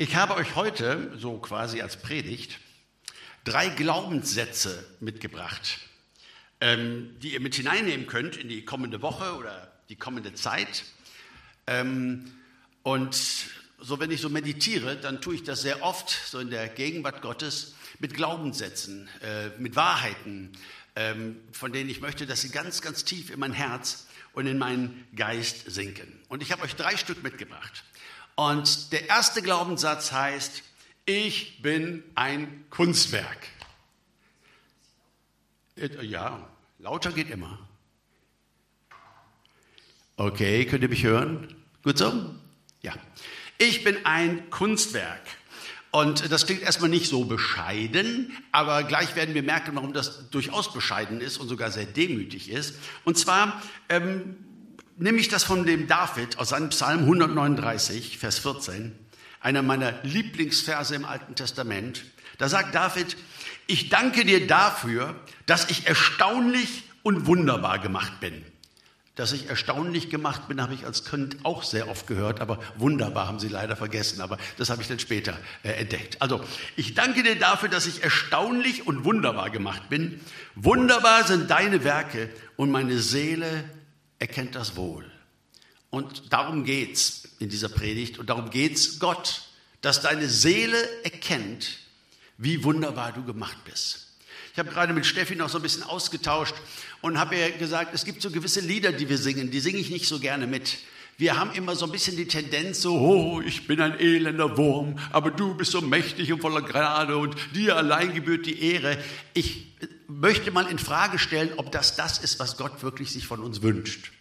Ich habe euch heute, so quasi als Predigt, drei Glaubenssätze mitgebracht, ähm, die ihr mit hineinnehmen könnt in die kommende Woche oder die kommende Zeit. Ähm, und so, wenn ich so meditiere, dann tue ich das sehr oft, so in der Gegenwart Gottes, mit Glaubenssätzen, äh, mit Wahrheiten, ähm, von denen ich möchte, dass sie ganz, ganz tief in mein Herz und in meinen Geist sinken. Und ich habe euch drei Stück mitgebracht. Und der erste Glaubenssatz heißt, ich bin ein Kunstwerk. Ja, lauter geht immer. Okay, könnt ihr mich hören? Gut so? Ja. Ich bin ein Kunstwerk. Und das klingt erstmal nicht so bescheiden, aber gleich werden wir merken, warum das durchaus bescheiden ist und sogar sehr demütig ist. Und zwar ähm, nehme ich das von dem David aus seinem Psalm 139, Vers 14, einer meiner Lieblingsverse im Alten Testament. Da sagt David, ich danke dir dafür, dass ich erstaunlich und wunderbar gemacht bin. Dass ich erstaunlich gemacht bin, habe ich als Kind auch sehr oft gehört, aber wunderbar haben Sie leider vergessen, aber das habe ich dann später äh, entdeckt. Also, ich danke dir dafür, dass ich erstaunlich und wunderbar gemacht bin. Wunderbar sind deine Werke und meine Seele erkennt das wohl. Und darum geht's in dieser Predigt und darum geht's Gott, dass deine Seele erkennt, wie wunderbar du gemacht bist. Ich habe gerade mit Steffi noch so ein bisschen ausgetauscht und habe ihr gesagt, es gibt so gewisse Lieder, die wir singen, die singe ich nicht so gerne mit. Wir haben immer so ein bisschen die Tendenz, so, oh, ich bin ein elender Wurm, aber du bist so mächtig und voller Gnade und dir allein gebührt die Ehre. Ich möchte mal in Frage stellen, ob das das ist, was Gott wirklich sich von uns wünscht.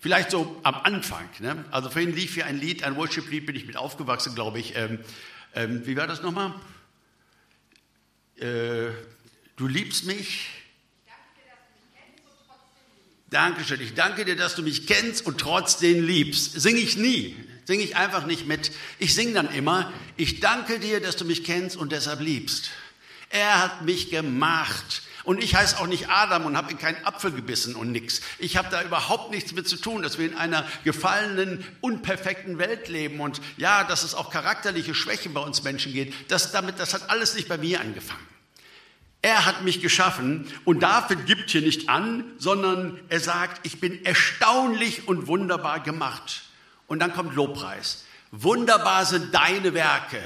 Vielleicht so am Anfang. Ne? Also vorhin lief hier ein Lied, ein Worship-Lied, bin ich mit aufgewachsen, glaube ich. Ähm, ähm, wie war das nochmal? Äh, du liebst mich. Dankeschön. Ich danke dir, dass du mich kennst und trotzdem liebst. Singe ich nie. Singe ich einfach nicht mit. Ich singe dann immer, ich danke dir, dass du mich kennst und deshalb liebst. Er hat mich gemacht. Und ich heiße auch nicht Adam und habe in keinen Apfel gebissen und nix. Ich habe da überhaupt nichts mit zu tun, dass wir in einer gefallenen, unperfekten Welt leben. Und ja, dass es auch charakterliche Schwächen bei uns Menschen geht, das, damit, das hat alles nicht bei mir angefangen. Er hat mich geschaffen und David gibt hier nicht an, sondern er sagt, ich bin erstaunlich und wunderbar gemacht. Und dann kommt Lobpreis. Wunderbar sind deine Werke.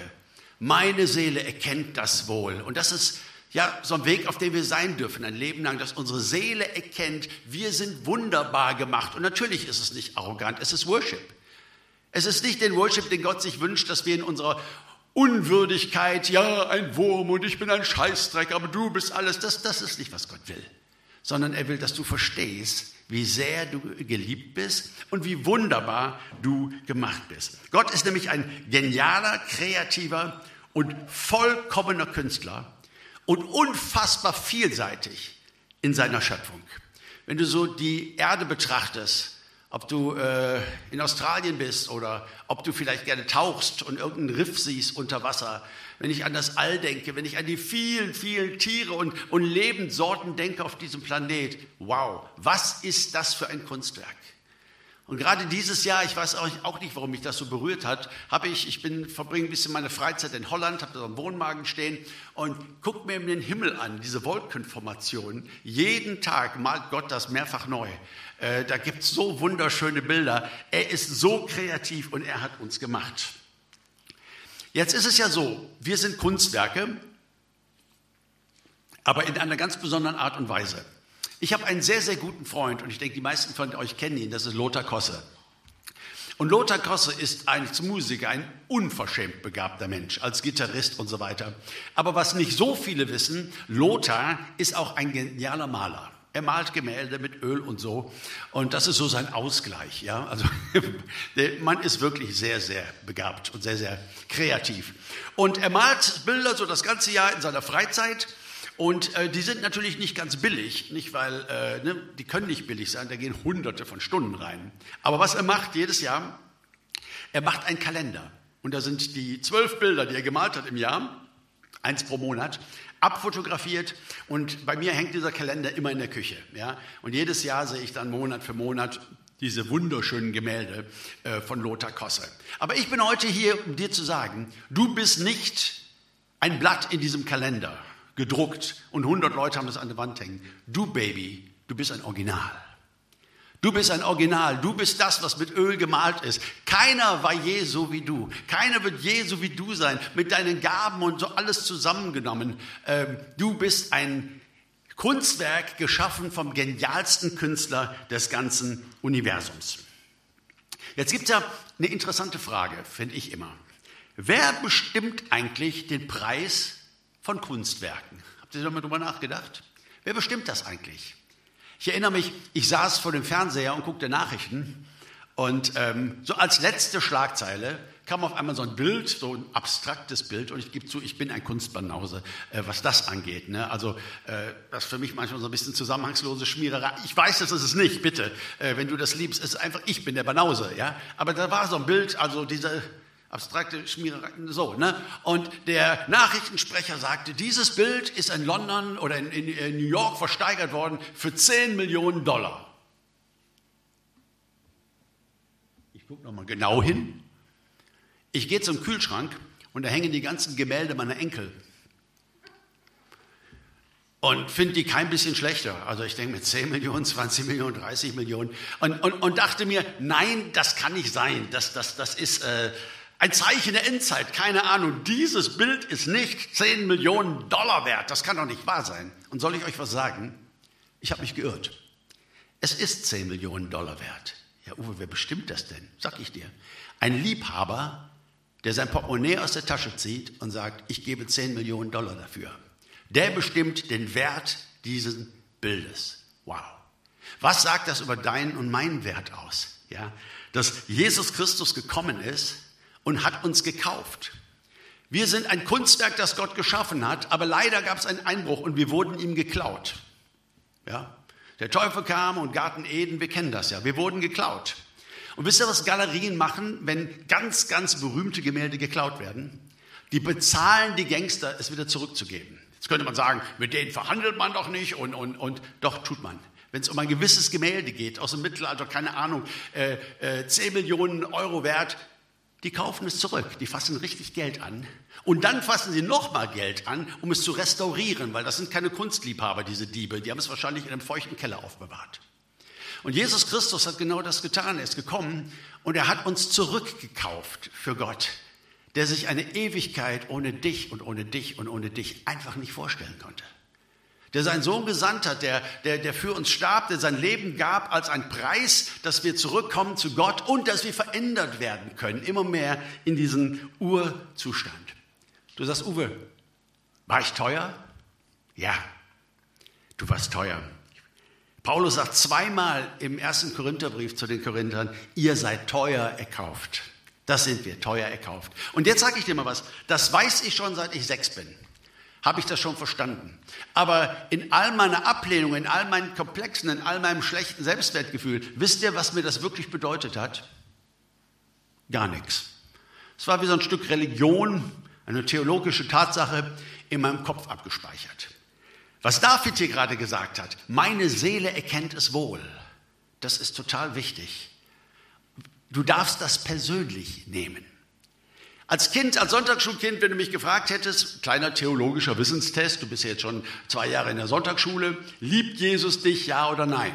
Meine Seele erkennt das wohl. Und das ist ja, so ein Weg, auf dem wir sein dürfen, ein Leben lang, dass unsere Seele erkennt, wir sind wunderbar gemacht. Und natürlich ist es nicht arrogant, es ist Worship. Es ist nicht den Worship, den Gott sich wünscht, dass wir in unserer Unwürdigkeit, ja, ein Wurm und ich bin ein Scheißdreck, aber du bist alles, das, das ist nicht, was Gott will. Sondern er will, dass du verstehst, wie sehr du geliebt bist und wie wunderbar du gemacht bist. Gott ist nämlich ein genialer, kreativer und vollkommener Künstler und unfassbar vielseitig in seiner Schöpfung. Wenn du so die Erde betrachtest, ob du äh, in Australien bist oder ob du vielleicht gerne tauchst und irgendeinen Riff siehst unter Wasser, wenn ich an das All denke, wenn ich an die vielen, vielen Tiere und, und Lebenssorten denke auf diesem Planet, wow, was ist das für ein Kunstwerk? Und gerade dieses Jahr, ich weiß auch nicht, warum mich das so berührt hat, habe ich, ich bin, verbringe ein bisschen meine Freizeit in Holland, habe da einen Wohnwagen stehen und gucke mir den Himmel an, diese Wolkenformationen. Jeden Tag malt Gott das mehrfach neu. Äh, da gibt es so wunderschöne Bilder. Er ist so kreativ und er hat uns gemacht. Jetzt ist es ja so, wir sind Kunstwerke, aber in einer ganz besonderen Art und Weise. Ich habe einen sehr, sehr guten Freund und ich denke, die meisten von euch kennen ihn, das ist Lothar Kosse. Und Lothar Kosse ist als Musiker ein unverschämt begabter Mensch, als Gitarrist und so weiter. Aber was nicht so viele wissen, Lothar ist auch ein genialer Maler. Er malt Gemälde mit Öl und so. Und das ist so sein Ausgleich. Ja? Also, der Mann ist wirklich sehr, sehr begabt und sehr, sehr kreativ. Und er malt Bilder so das ganze Jahr in seiner Freizeit. Und äh, die sind natürlich nicht ganz billig, nicht weil, äh, ne, die können nicht billig sein, da gehen hunderte von Stunden rein. Aber was er macht jedes Jahr, er macht einen Kalender. Und da sind die zwölf Bilder, die er gemalt hat im Jahr, eins pro Monat, abfotografiert. Und bei mir hängt dieser Kalender immer in der Küche. Ja? Und jedes Jahr sehe ich dann Monat für Monat diese wunderschönen Gemälde äh, von Lothar Kosse. Aber ich bin heute hier, um dir zu sagen, du bist nicht ein Blatt in diesem Kalender gedruckt und 100 Leute haben das an der Wand hängen. Du Baby, du bist ein Original. Du bist ein Original, du bist das, was mit Öl gemalt ist. Keiner war je so wie du. Keiner wird je so wie du sein, mit deinen Gaben und so alles zusammengenommen. Ähm, du bist ein Kunstwerk geschaffen vom genialsten Künstler des ganzen Universums. Jetzt gibt es ja eine interessante Frage, finde ich immer. Wer bestimmt eigentlich den Preis von Kunstwerken? Habt ihr da mal drüber nachgedacht? Wer bestimmt das eigentlich? Ich erinnere mich, ich saß vor dem Fernseher und guckte Nachrichten und ähm, so als letzte Schlagzeile kam auf einmal so ein Bild, so ein abstraktes Bild und ich gebe zu, ich bin ein Kunstbanause, äh, was das angeht. Ne? Also äh, das ist für mich manchmal so ein bisschen zusammenhangslose Schmiererei. Ich weiß, das ist es nicht, bitte, äh, wenn du das liebst. Es ist einfach, ich bin der Banause. Ja? Aber da war so ein Bild, also diese abstrakte Schmiererei, so, ne? Und der Nachrichtensprecher sagte, dieses Bild ist in London oder in, in, in New York versteigert worden für 10 Millionen Dollar. Ich gucke nochmal genau hin. Ich gehe zum Kühlschrank und da hängen die ganzen Gemälde meiner Enkel. Und finde die kein bisschen schlechter. Also ich denke mit 10 Millionen, 20 Millionen, 30 Millionen. Und, und, und dachte mir, nein, das kann nicht sein. Das, das, das ist... Äh, ein Zeichen der Endzeit, keine Ahnung. Dieses Bild ist nicht 10 Millionen Dollar wert. Das kann doch nicht wahr sein. Und soll ich euch was sagen? Ich habe mich geirrt. Es ist 10 Millionen Dollar wert. Ja, Uwe, wer bestimmt das denn? Sag ich dir. Ein Liebhaber, der sein Portemonnaie aus der Tasche zieht und sagt, ich gebe 10 Millionen Dollar dafür. Der bestimmt den Wert dieses Bildes. Wow. Was sagt das über deinen und meinen Wert aus? Ja, dass Jesus Christus gekommen ist, und hat uns gekauft. Wir sind ein Kunstwerk, das Gott geschaffen hat, aber leider gab es einen Einbruch und wir wurden ihm geklaut. Ja? Der Teufel kam und Garten Eden, wir kennen das ja, wir wurden geklaut. Und wisst ihr, was Galerien machen, wenn ganz, ganz berühmte Gemälde geklaut werden? Die bezahlen die Gangster, es wieder zurückzugeben. Jetzt könnte man sagen, mit denen verhandelt man doch nicht und, und, und doch tut man. Wenn es um ein gewisses Gemälde geht, aus dem Mittelalter, keine Ahnung, äh, äh, 10 Millionen Euro wert, die kaufen es zurück, die fassen richtig Geld an. Und dann fassen sie nochmal Geld an, um es zu restaurieren, weil das sind keine Kunstliebhaber, diese Diebe. Die haben es wahrscheinlich in einem feuchten Keller aufbewahrt. Und Jesus Christus hat genau das getan. Er ist gekommen und er hat uns zurückgekauft für Gott, der sich eine Ewigkeit ohne dich und ohne dich und ohne dich einfach nicht vorstellen konnte der seinen Sohn gesandt hat, der, der, der für uns starb, der sein Leben gab als ein Preis, dass wir zurückkommen zu Gott und dass wir verändert werden können, immer mehr in diesen Urzustand. Du sagst, Uwe, war ich teuer? Ja, du warst teuer. Paulus sagt zweimal im ersten Korintherbrief zu den Korinthern, ihr seid teuer erkauft. Das sind wir, teuer erkauft. Und jetzt sage ich dir mal was, das weiß ich schon seit ich sechs bin habe ich das schon verstanden. Aber in all meiner Ablehnung, in all meinen Komplexen, in all meinem schlechten Selbstwertgefühl, wisst ihr, was mir das wirklich bedeutet hat? Gar nichts. Es war wie so ein Stück Religion, eine theologische Tatsache in meinem Kopf abgespeichert. Was David hier gerade gesagt hat, meine Seele erkennt es wohl. Das ist total wichtig. Du darfst das persönlich nehmen. Als Kind, als Sonntagsschulkind, wenn du mich gefragt hättest, kleiner theologischer Wissenstest, du bist ja jetzt schon zwei Jahre in der Sonntagsschule, liebt Jesus dich, ja oder nein?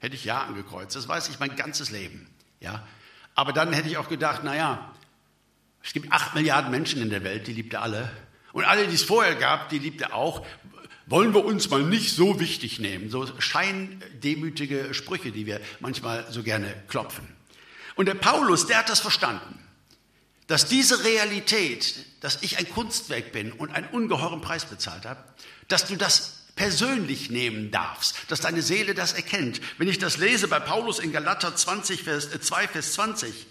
Hätte ich ja angekreuzt. Das weiß ich mein ganzes Leben. Ja? Aber dann hätte ich auch gedacht, naja, es gibt acht Milliarden Menschen in der Welt, die liebt er alle. Und alle, die es vorher gab, die liebt er auch. Wollen wir uns mal nicht so wichtig nehmen? So scheindemütige Sprüche, die wir manchmal so gerne klopfen. Und der Paulus, der hat das verstanden dass diese Realität, dass ich ein Kunstwerk bin und einen ungeheuren Preis bezahlt habe, dass du das persönlich nehmen darfst, dass deine Seele das erkennt. Wenn ich das lese bei Paulus in Galater 20, Vers, 2, äh, Vers 20,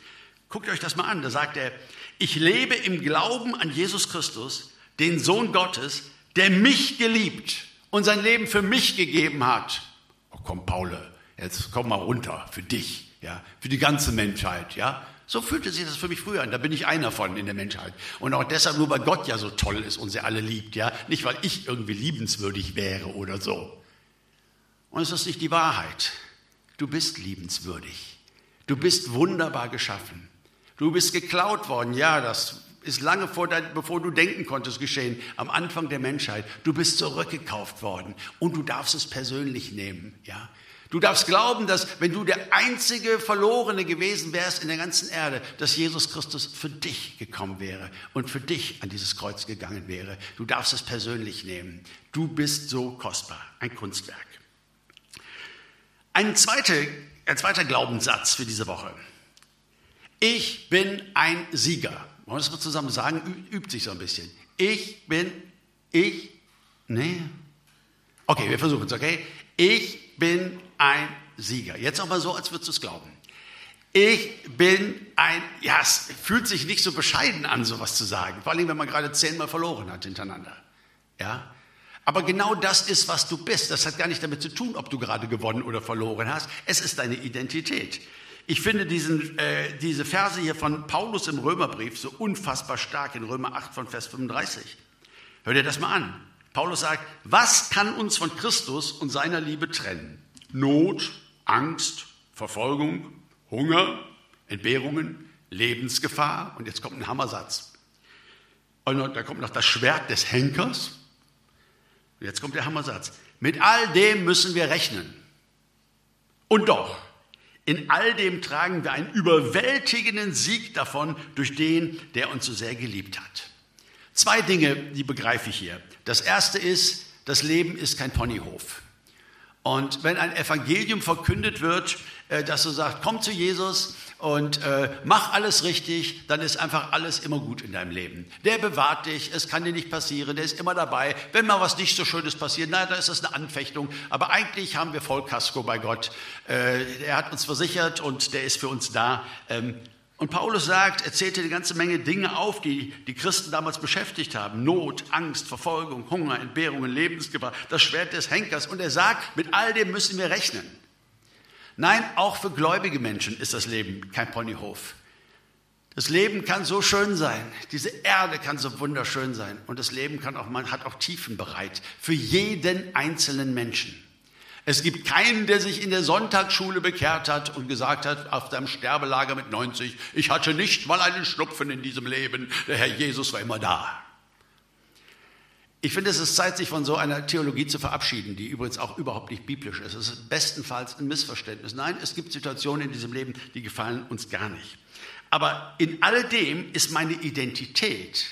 guckt euch das mal an, da sagt er, ich lebe im Glauben an Jesus Christus, den Sohn Gottes, der mich geliebt und sein Leben für mich gegeben hat. Oh komm, Paul, jetzt komm mal runter, für dich, ja, für die ganze Menschheit, ja. So fühlte sich das für mich früher an. Da bin ich einer von in der Menschheit. Und auch deshalb nur, weil Gott ja so toll ist und sie alle liebt, ja. Nicht, weil ich irgendwie liebenswürdig wäre oder so. Und es ist nicht die Wahrheit. Du bist liebenswürdig. Du bist wunderbar geschaffen. Du bist geklaut worden. Ja, das ist lange vor dein, bevor du denken konntest geschehen, am Anfang der Menschheit. Du bist zurückgekauft worden und du darfst es persönlich nehmen. Ja? Du darfst glauben, dass wenn du der einzige Verlorene gewesen wärst in der ganzen Erde, dass Jesus Christus für dich gekommen wäre und für dich an dieses Kreuz gegangen wäre. Du darfst es persönlich nehmen. Du bist so kostbar, ein Kunstwerk. Ein zweiter, ein zweiter Glaubenssatz für diese Woche. Ich bin ein Sieger. Wollen wir das mal zusammen sagen? Übt sich so ein bisschen. Ich bin, ich, nee. Okay, wir versuchen es, okay? Ich bin ein Sieger. Jetzt mal so, als würdest du es glauben. Ich bin ein, ja, es fühlt sich nicht so bescheiden an, sowas zu sagen. Vor allem, wenn man gerade zehnmal verloren hat hintereinander. Ja? Aber genau das ist, was du bist. Das hat gar nicht damit zu tun, ob du gerade gewonnen oder verloren hast. Es ist deine Identität. Ich finde diesen, äh, diese Verse hier von Paulus im Römerbrief so unfassbar stark in Römer 8 von Vers 35. Hör dir das mal an. Paulus sagt, was kann uns von Christus und seiner Liebe trennen? Not, Angst, Verfolgung, Hunger, Entbehrungen, Lebensgefahr. Und jetzt kommt ein Hammersatz. Und da kommt noch das Schwert des Henkers. Und jetzt kommt der Hammersatz. Mit all dem müssen wir rechnen. Und doch, in all dem tragen wir einen überwältigenden Sieg davon durch den, der uns so sehr geliebt hat. Zwei Dinge, die begreife ich hier. Das erste ist, das Leben ist kein Ponyhof. Und wenn ein Evangelium verkündet wird, äh, dass du sagst, komm zu Jesus und äh, mach alles richtig, dann ist einfach alles immer gut in deinem Leben. Der bewahrt dich, es kann dir nicht passieren, der ist immer dabei. Wenn mal was nicht so Schönes passiert, na, da ist das eine Anfechtung. Aber eigentlich haben wir Vollkasko bei Gott. Äh, er hat uns versichert und der ist für uns da. Und Paulus sagt, er zählte eine ganze Menge Dinge auf, die die Christen damals beschäftigt haben. Not, Angst, Verfolgung, Hunger, Entbehrungen, Lebensgefahr, das Schwert des Henkers. Und er sagt, mit all dem müssen wir rechnen. Nein, auch für gläubige Menschen ist das Leben kein Ponyhof. Das Leben kann so schön sein. Diese Erde kann so wunderschön sein. Und das Leben kann auch, man hat auch Tiefen bereit. Für jeden einzelnen Menschen. Es gibt keinen, der sich in der Sonntagsschule bekehrt hat und gesagt hat, auf seinem Sterbelager mit 90, ich hatte nicht mal einen Schnupfen in diesem Leben, der Herr Jesus war immer da. Ich finde, es ist Zeit, sich von so einer Theologie zu verabschieden, die übrigens auch überhaupt nicht biblisch ist. Es ist bestenfalls ein Missverständnis. Nein, es gibt Situationen in diesem Leben, die gefallen uns gar nicht. Aber in alledem ist meine Identität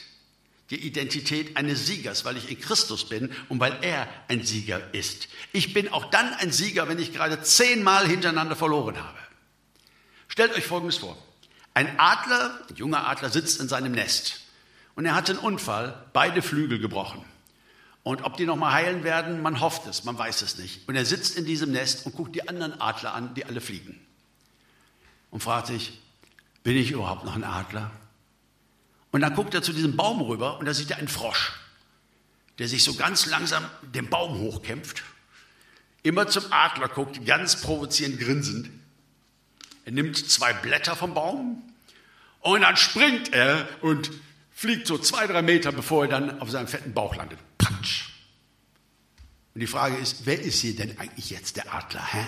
die Identität eines Siegers, weil ich in Christus bin und weil er ein Sieger ist. Ich bin auch dann ein Sieger, wenn ich gerade zehnmal hintereinander verloren habe. Stellt euch Folgendes vor. Ein Adler, ein junger Adler, sitzt in seinem Nest und er hat einen Unfall, beide Flügel gebrochen. Und ob die nochmal heilen werden, man hofft es, man weiß es nicht. Und er sitzt in diesem Nest und guckt die anderen Adler an, die alle fliegen. Und fragt sich, bin ich überhaupt noch ein Adler? Und dann guckt er zu diesem Baum rüber und da sieht er einen Frosch, der sich so ganz langsam den Baum hochkämpft, immer zum Adler guckt, ganz provozierend grinsend. Er nimmt zwei Blätter vom Baum und dann springt er und fliegt so zwei, drei Meter, bevor er dann auf seinem fetten Bauch landet. Patsch. Und die Frage ist, wer ist hier denn eigentlich jetzt der Adler? Hä?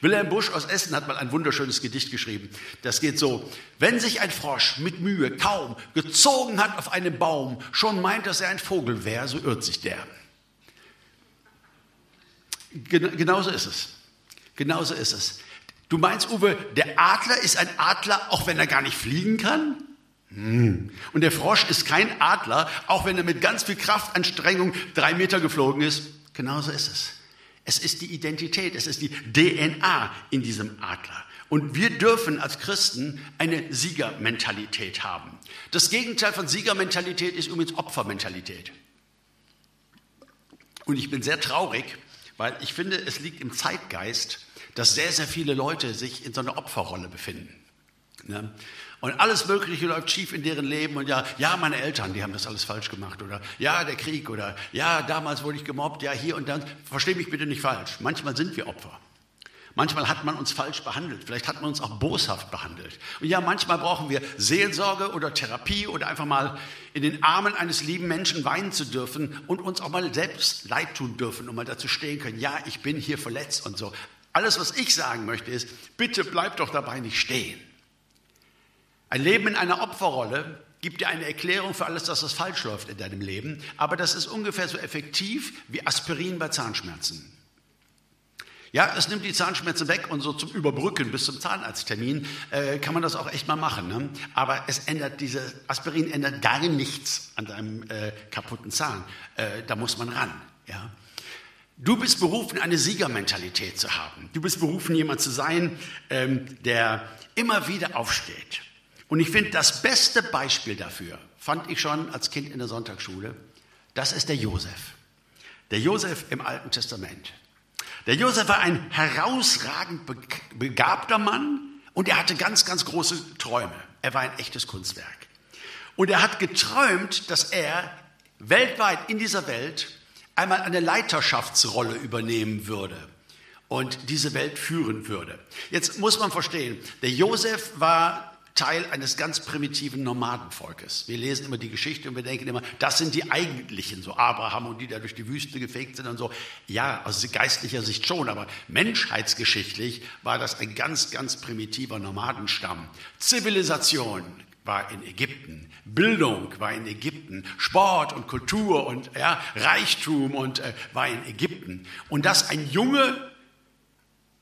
Wilhelm Busch aus Essen hat mal ein wunderschönes Gedicht geschrieben. Das geht so. Wenn sich ein Frosch mit Mühe kaum gezogen hat auf einen Baum, schon meint, dass er ein Vogel wäre, so irrt sich der. Genauso ist es. Genauso ist es. Du meinst, Uwe, der Adler ist ein Adler, auch wenn er gar nicht fliegen kann? Hm. Und der Frosch ist kein Adler, auch wenn er mit ganz viel Kraftanstrengung drei Meter geflogen ist. Genauso ist es. Es ist die Identität, es ist die DNA in diesem Adler. Und wir dürfen als Christen eine Siegermentalität haben. Das Gegenteil von Siegermentalität ist übrigens Opfermentalität. Und ich bin sehr traurig, weil ich finde, es liegt im Zeitgeist, dass sehr, sehr viele Leute sich in so einer Opferrolle befinden. Und alles Mögliche läuft schief in deren Leben und ja, ja, meine Eltern, die haben das alles falsch gemacht oder ja, der Krieg oder ja, damals wurde ich gemobbt, ja, hier und dann. Versteh mich bitte nicht falsch. Manchmal sind wir Opfer. Manchmal hat man uns falsch behandelt. Vielleicht hat man uns auch boshaft behandelt. Und ja, manchmal brauchen wir Seelsorge oder Therapie oder einfach mal in den Armen eines lieben Menschen weinen zu dürfen und uns auch mal selbst leid tun dürfen und mal dazu stehen können, ja, ich bin hier verletzt und so. Alles, was ich sagen möchte, ist, bitte bleib doch dabei nicht stehen. Ein Leben in einer Opferrolle gibt dir eine Erklärung für alles, dass das falsch läuft in deinem Leben, aber das ist ungefähr so effektiv wie Aspirin bei Zahnschmerzen. Ja, es nimmt die Zahnschmerzen weg und so zum Überbrücken bis zum Zahnarzttermin äh, kann man das auch echt mal machen. Ne? Aber es ändert diese Aspirin ändert gar nichts an deinem äh, kaputten Zahn. Äh, da muss man ran. Ja. Du bist berufen, eine Siegermentalität zu haben. Du bist berufen, jemand zu sein, ähm, der immer wieder aufsteht. Und ich finde, das beste Beispiel dafür fand ich schon als Kind in der Sonntagsschule. Das ist der Josef. Der Josef im Alten Testament. Der Josef war ein herausragend begabter Mann und er hatte ganz, ganz große Träume. Er war ein echtes Kunstwerk. Und er hat geträumt, dass er weltweit in dieser Welt einmal eine Leiterschaftsrolle übernehmen würde und diese Welt führen würde. Jetzt muss man verstehen, der Josef war Teil eines ganz primitiven Nomadenvolkes. Wir lesen immer die Geschichte und wir denken immer, das sind die eigentlichen, so Abraham und die da durch die Wüste gefegt sind und so. Ja, aus geistlicher Sicht schon, aber menschheitsgeschichtlich war das ein ganz, ganz primitiver Nomadenstamm. Zivilisation war in Ägypten, Bildung war in Ägypten, Sport und Kultur und ja, Reichtum und äh, war in Ägypten. Und dass ein Junge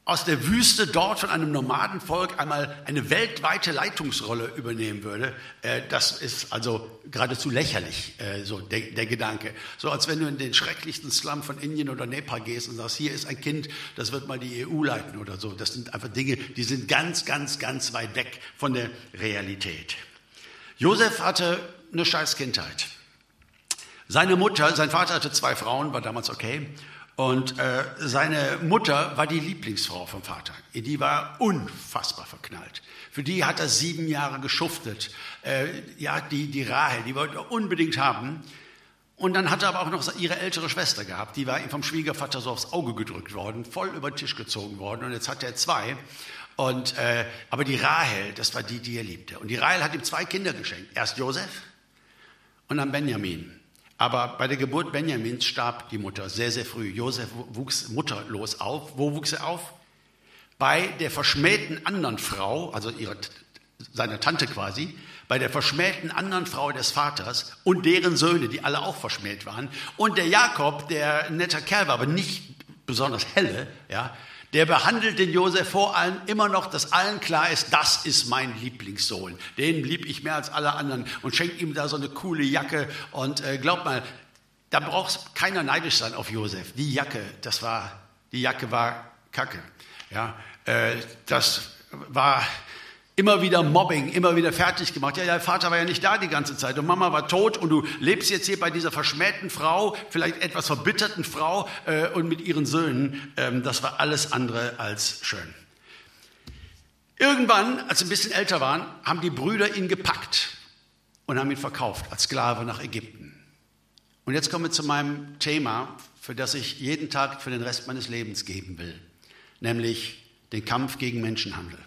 aus der Wüste dort von einem Nomadenvolk einmal eine weltweite Leitungsrolle übernehmen würde, äh, das ist also geradezu lächerlich, äh, so der, der, Gedanke. So als wenn du in den schrecklichsten Slum von Indien oder Nepal gehst und sagst, hier ist ein Kind, das wird mal die EU leiten oder so. Das sind einfach Dinge, die sind ganz, ganz, ganz weit weg von der Realität. Josef hatte eine scheiß Kindheit. Seine Mutter, sein Vater hatte zwei Frauen, war damals okay. Und äh, seine Mutter war die Lieblingsfrau vom Vater. Die war unfassbar verknallt. Für die hat er sieben Jahre geschuftet. Äh, ja, die, die Rahel, die wollte er unbedingt haben. Und dann hat er aber auch noch ihre ältere Schwester gehabt. Die war ihm vom Schwiegervater so aufs Auge gedrückt worden, voll über den Tisch gezogen worden. Und jetzt hat er zwei. Und, äh, aber die Rahel, das war die, die er liebte. Und die Rahel hat ihm zwei Kinder geschenkt. Erst Josef und dann Benjamin. Aber bei der Geburt Benjamins starb die Mutter sehr, sehr früh. Josef wuchs mutterlos auf. Wo wuchs er auf? Bei der verschmähten anderen Frau, also ihrer, seiner Tante quasi, bei der verschmähten anderen Frau des Vaters und deren Söhne, die alle auch verschmäht waren. Und der Jakob, der netter Kerl war, aber nicht besonders helle, ja, der behandelt den Josef vor allem immer noch, dass allen klar ist, das ist mein Lieblingssohn. Den lieb ich mehr als alle anderen und schenkt ihm da so eine coole Jacke. Und äh, glaub mal, da braucht keiner neidisch sein auf Josef. Die Jacke, das war, die Jacke war Kacke. Ja, äh, das war Immer wieder Mobbing, immer wieder fertig gemacht. Ja, dein Vater war ja nicht da die ganze Zeit und Mama war tot und du lebst jetzt hier bei dieser verschmähten Frau, vielleicht etwas verbitterten Frau äh, und mit ihren Söhnen. Ähm, das war alles andere als schön. Irgendwann, als sie ein bisschen älter waren, haben die Brüder ihn gepackt und haben ihn verkauft als Sklave nach Ägypten. Und jetzt kommen wir zu meinem Thema, für das ich jeden Tag für den Rest meines Lebens geben will, nämlich den Kampf gegen Menschenhandel.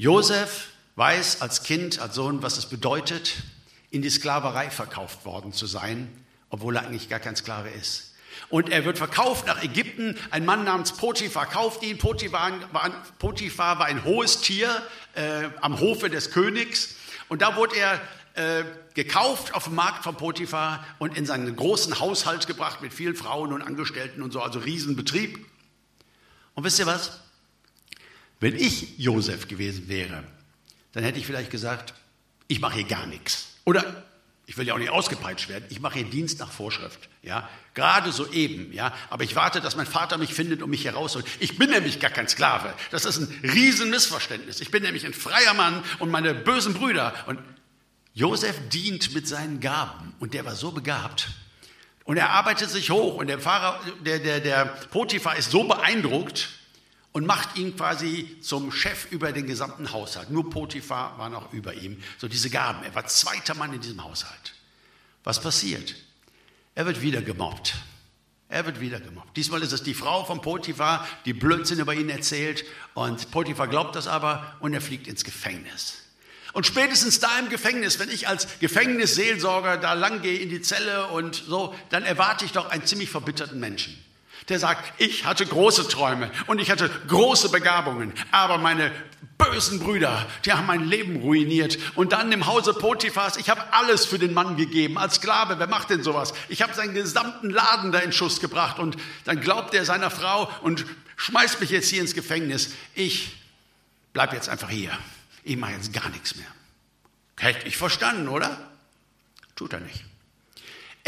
Josef weiß als Kind, als Sohn, was es bedeutet, in die Sklaverei verkauft worden zu sein, obwohl er eigentlich gar kein Sklave ist. Und er wird verkauft nach Ägypten. Ein Mann namens Potiphar kauft ihn. Potiphar war, Potiphar war ein hohes Tier äh, am Hofe des Königs. Und da wurde er äh, gekauft auf dem Markt von Potiphar und in seinen großen Haushalt gebracht mit vielen Frauen und Angestellten und so, also Riesenbetrieb. Und wisst ihr was? Wenn ich Josef gewesen wäre, dann hätte ich vielleicht gesagt, ich mache hier gar nichts. Oder ich will ja auch nicht ausgepeitscht werden, ich mache hier Dienst nach Vorschrift. Ja? Gerade so eben. Ja? Aber ich warte, dass mein Vater mich findet und mich herausholt. Ich bin nämlich gar kein Sklave. Das ist ein Riesenmissverständnis. Ich bin nämlich ein freier Mann und meine bösen Brüder. Und Josef dient mit seinen Gaben. Und der war so begabt. Und er arbeitet sich hoch. Und der, Pfarrer, der, der, der Potiphar ist so beeindruckt, und macht ihn quasi zum Chef über den gesamten Haushalt. Nur Potiphar war noch über ihm. So diese Gaben. Er war zweiter Mann in diesem Haushalt. Was passiert? Er wird wieder gemobbt. Er wird wieder gemobbt. Diesmal ist es die Frau von Potiphar, die Blödsinn über ihn erzählt. Und Potiphar glaubt das aber und er fliegt ins Gefängnis. Und spätestens da im Gefängnis, wenn ich als Gefängnisseelsorger da lang gehe in die Zelle und so, dann erwarte ich doch einen ziemlich verbitterten Menschen. Der sagt, ich hatte große Träume und ich hatte große Begabungen, aber meine bösen Brüder, die haben mein Leben ruiniert. Und dann im Hause Potiphas, ich habe alles für den Mann gegeben, als Sklave, wer macht denn sowas? Ich habe seinen gesamten Laden da in Schuss gebracht und dann glaubt er seiner Frau und schmeißt mich jetzt hier ins Gefängnis. Ich bleib jetzt einfach hier. Ich mache jetzt gar nichts mehr. Hätte ich verstanden, oder? Tut er nicht.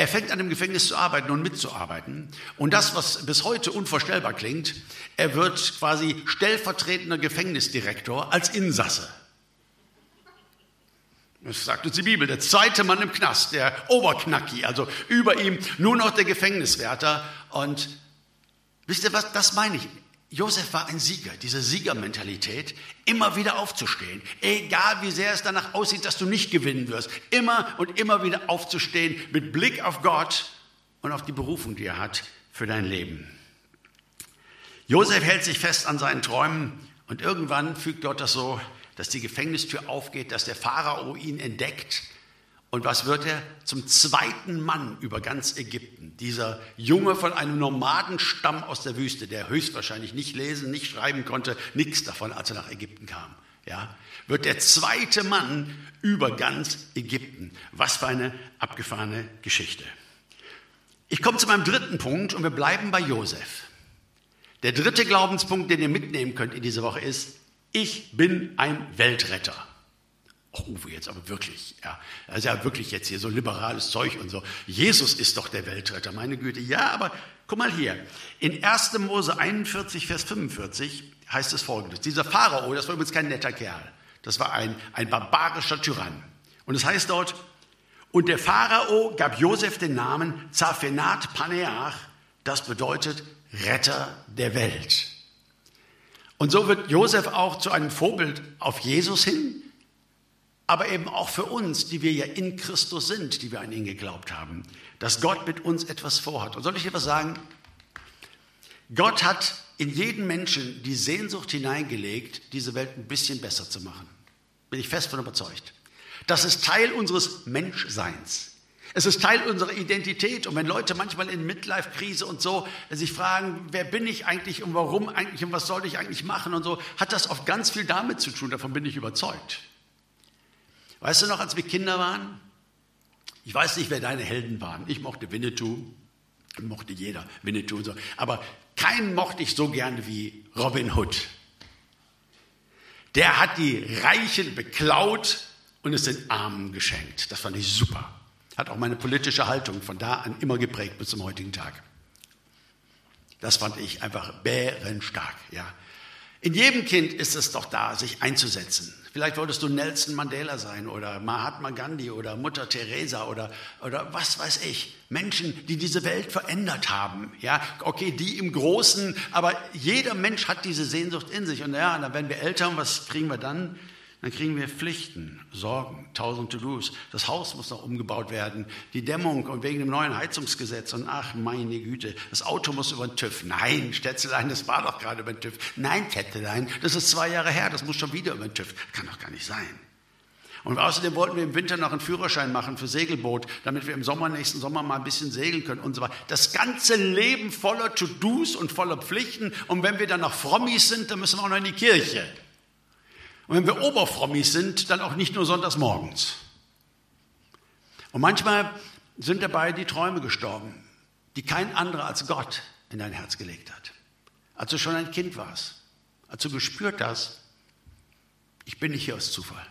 Er fängt an dem Gefängnis zu arbeiten und mitzuarbeiten. Und das, was bis heute unvorstellbar klingt, er wird quasi stellvertretender Gefängnisdirektor als Insasse. Das sagt uns die Bibel. Der zweite Mann im Knast, der Oberknacki, also über ihm nur noch der Gefängniswärter. Und wisst ihr was, das meine ich. Josef war ein Sieger, diese Siegermentalität, immer wieder aufzustehen, egal wie sehr es danach aussieht, dass du nicht gewinnen wirst, immer und immer wieder aufzustehen mit Blick auf Gott und auf die Berufung, die er hat für dein Leben. Josef hält sich fest an seinen Träumen und irgendwann fügt Gott das so, dass die Gefängnistür aufgeht, dass der Pharao ihn entdeckt und was wird er? Zum zweiten Mann über ganz Ägypten. Dieser Junge von einem Nomadenstamm aus der Wüste, der höchstwahrscheinlich nicht lesen, nicht schreiben konnte, nichts davon, als er nach Ägypten kam. Ja, wird der zweite Mann über ganz Ägypten. Was für eine abgefahrene Geschichte. Ich komme zu meinem dritten Punkt und wir bleiben bei Josef. Der dritte Glaubenspunkt, den ihr mitnehmen könnt in dieser Woche ist, ich bin ein Weltretter. Oh, jetzt aber wirklich, ja. Das ist ja wirklich jetzt hier so liberales Zeug und so. Jesus ist doch der Weltretter, meine Güte. Ja, aber guck mal hier. In 1. Mose 41, Vers 45 heißt es folgendes. Dieser Pharao, das war übrigens kein netter Kerl. Das war ein, ein barbarischer Tyrann. Und es heißt dort, und der Pharao gab Josef den Namen Zaphenat Paneach, das bedeutet Retter der Welt. Und so wird Josef auch zu einem Vorbild auf Jesus hin, aber eben auch für uns, die wir ja in Christus sind, die wir an ihn geglaubt haben, dass Gott mit uns etwas vorhat. Und soll ich dir was sagen? Gott hat in jeden Menschen die Sehnsucht hineingelegt, diese Welt ein bisschen besser zu machen. Bin ich fest von überzeugt. Das ist Teil unseres Menschseins. Es ist Teil unserer Identität. Und wenn Leute manchmal in Midlife-Krise und so sich fragen, wer bin ich eigentlich und warum eigentlich und was soll ich eigentlich machen und so, hat das oft ganz viel damit zu tun. Davon bin ich überzeugt. Weißt du noch, als wir Kinder waren? Ich weiß nicht, wer deine Helden waren. Ich mochte Winnetou, mochte jeder Winnetou und so. Aber keinen mochte ich so gerne wie Robin Hood. Der hat die Reichen beklaut und es den Armen geschenkt. Das fand ich super. Hat auch meine politische Haltung von da an immer geprägt bis zum heutigen Tag. Das fand ich einfach bärenstark, ja. In jedem Kind ist es doch da, sich einzusetzen. Vielleicht wolltest du Nelson Mandela sein oder Mahatma Gandhi oder Mutter Teresa oder, oder was weiß ich. Menschen, die diese Welt verändert haben. Ja, okay, die im Großen, aber jeder Mensch hat diese Sehnsucht in sich. Und ja, dann werden wir älter und was kriegen wir dann? Dann kriegen wir Pflichten, Sorgen, tausend To-Dos. Das Haus muss noch umgebaut werden, die Dämmung und wegen dem neuen Heizungsgesetz. Und ach, meine Güte, das Auto muss über den TÜV. Nein, Stätzelein, das war doch gerade über den TÜV. Nein, Tätzelein, das ist zwei Jahre her, das muss schon wieder über den TÜV. Kann doch gar nicht sein. Und außerdem wollten wir im Winter noch einen Führerschein machen für Segelboot, damit wir im Sommer, nächsten Sommer mal ein bisschen segeln können und so weiter. Das ganze Leben voller To-Dos und voller Pflichten. Und wenn wir dann noch Frommis sind, dann müssen wir auch noch in die Kirche. Und wenn wir Oberfrommis sind, dann auch nicht nur sonntags morgens. Und manchmal sind dabei die Träume gestorben, die kein anderer als Gott in dein Herz gelegt hat. Als du schon ein Kind warst, als du gespürt hast, ich bin nicht hier aus Zufall.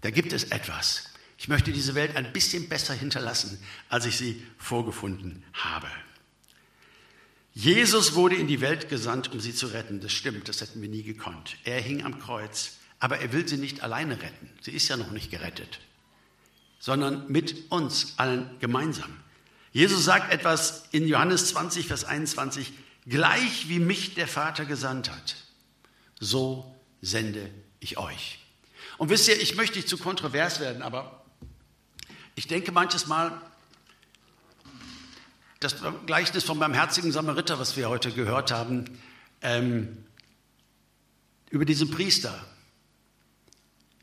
Da gibt es etwas. Ich möchte diese Welt ein bisschen besser hinterlassen, als ich sie vorgefunden habe. Jesus wurde in die Welt gesandt, um sie zu retten. Das stimmt, das hätten wir nie gekonnt. Er hing am Kreuz, aber er will sie nicht alleine retten. Sie ist ja noch nicht gerettet, sondern mit uns allen gemeinsam. Jesus sagt etwas in Johannes 20, Vers 21, gleich wie mich der Vater gesandt hat, so sende ich euch. Und wisst ihr, ich möchte nicht zu kontrovers werden, aber ich denke manches Mal, das Gleichnis vom barmherzigen Samariter, was wir heute gehört haben, ähm, über diesen Priester.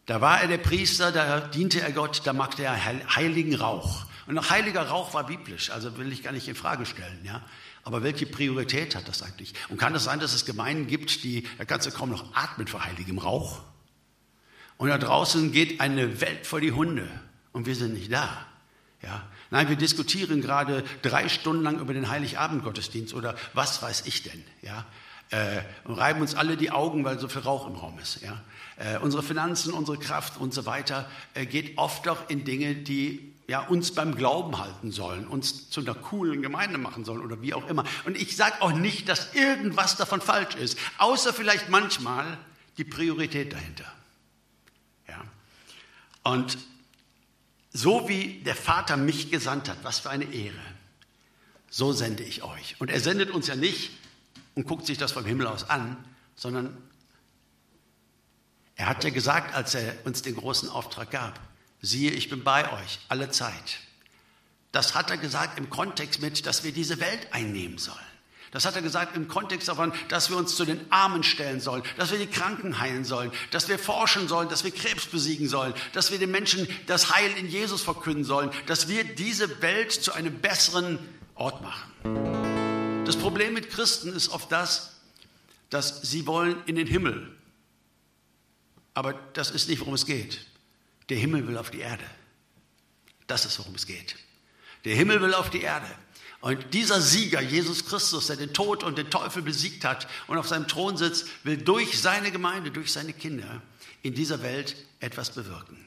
Da war er der Priester, da diente er Gott, da machte er heiligen Rauch. Und Und heiliger Rauch war biblisch, also will ich gar nicht in Frage stellen, ja. Aber welche Priorität hat das eigentlich? Und kann es sein, dass es Gemeinden gibt, die, da kannst du kaum noch atmen vor heiligem Rauch? Und da draußen geht eine Welt vor die Hunde und wir sind nicht da. Ja? Nein, wir diskutieren gerade drei Stunden lang über den Heiligabend-Gottesdienst oder was weiß ich denn. Ja? Äh, und reiben uns alle die Augen, weil so viel Rauch im Raum ist. Ja? Äh, unsere Finanzen, unsere Kraft und so weiter äh, geht oft doch in Dinge, die ja, uns beim Glauben halten sollen, uns zu einer coolen Gemeinde machen sollen oder wie auch immer. Und ich sage auch nicht, dass irgendwas davon falsch ist, außer vielleicht manchmal die Priorität dahinter. Ja? Und so wie der Vater mich gesandt hat, was für eine Ehre, so sende ich euch. Und er sendet uns ja nicht und guckt sich das vom Himmel aus an, sondern er hat ja gesagt, als er uns den großen Auftrag gab, siehe, ich bin bei euch alle Zeit. Das hat er gesagt im Kontext mit, dass wir diese Welt einnehmen sollen. Das hat er gesagt im Kontext davon, dass wir uns zu den Armen stellen sollen, dass wir die Kranken heilen sollen, dass wir forschen sollen, dass wir Krebs besiegen sollen, dass wir den Menschen das Heil in Jesus verkünden sollen, dass wir diese Welt zu einem besseren Ort machen. Das Problem mit Christen ist oft das, dass sie wollen in den Himmel. Aber das ist nicht, worum es geht. Der Himmel will auf die Erde. Das ist, worum es geht. Der Himmel will auf die Erde. Und dieser Sieger, Jesus Christus, der den Tod und den Teufel besiegt hat und auf seinem Thron sitzt, will durch seine Gemeinde, durch seine Kinder in dieser Welt etwas bewirken.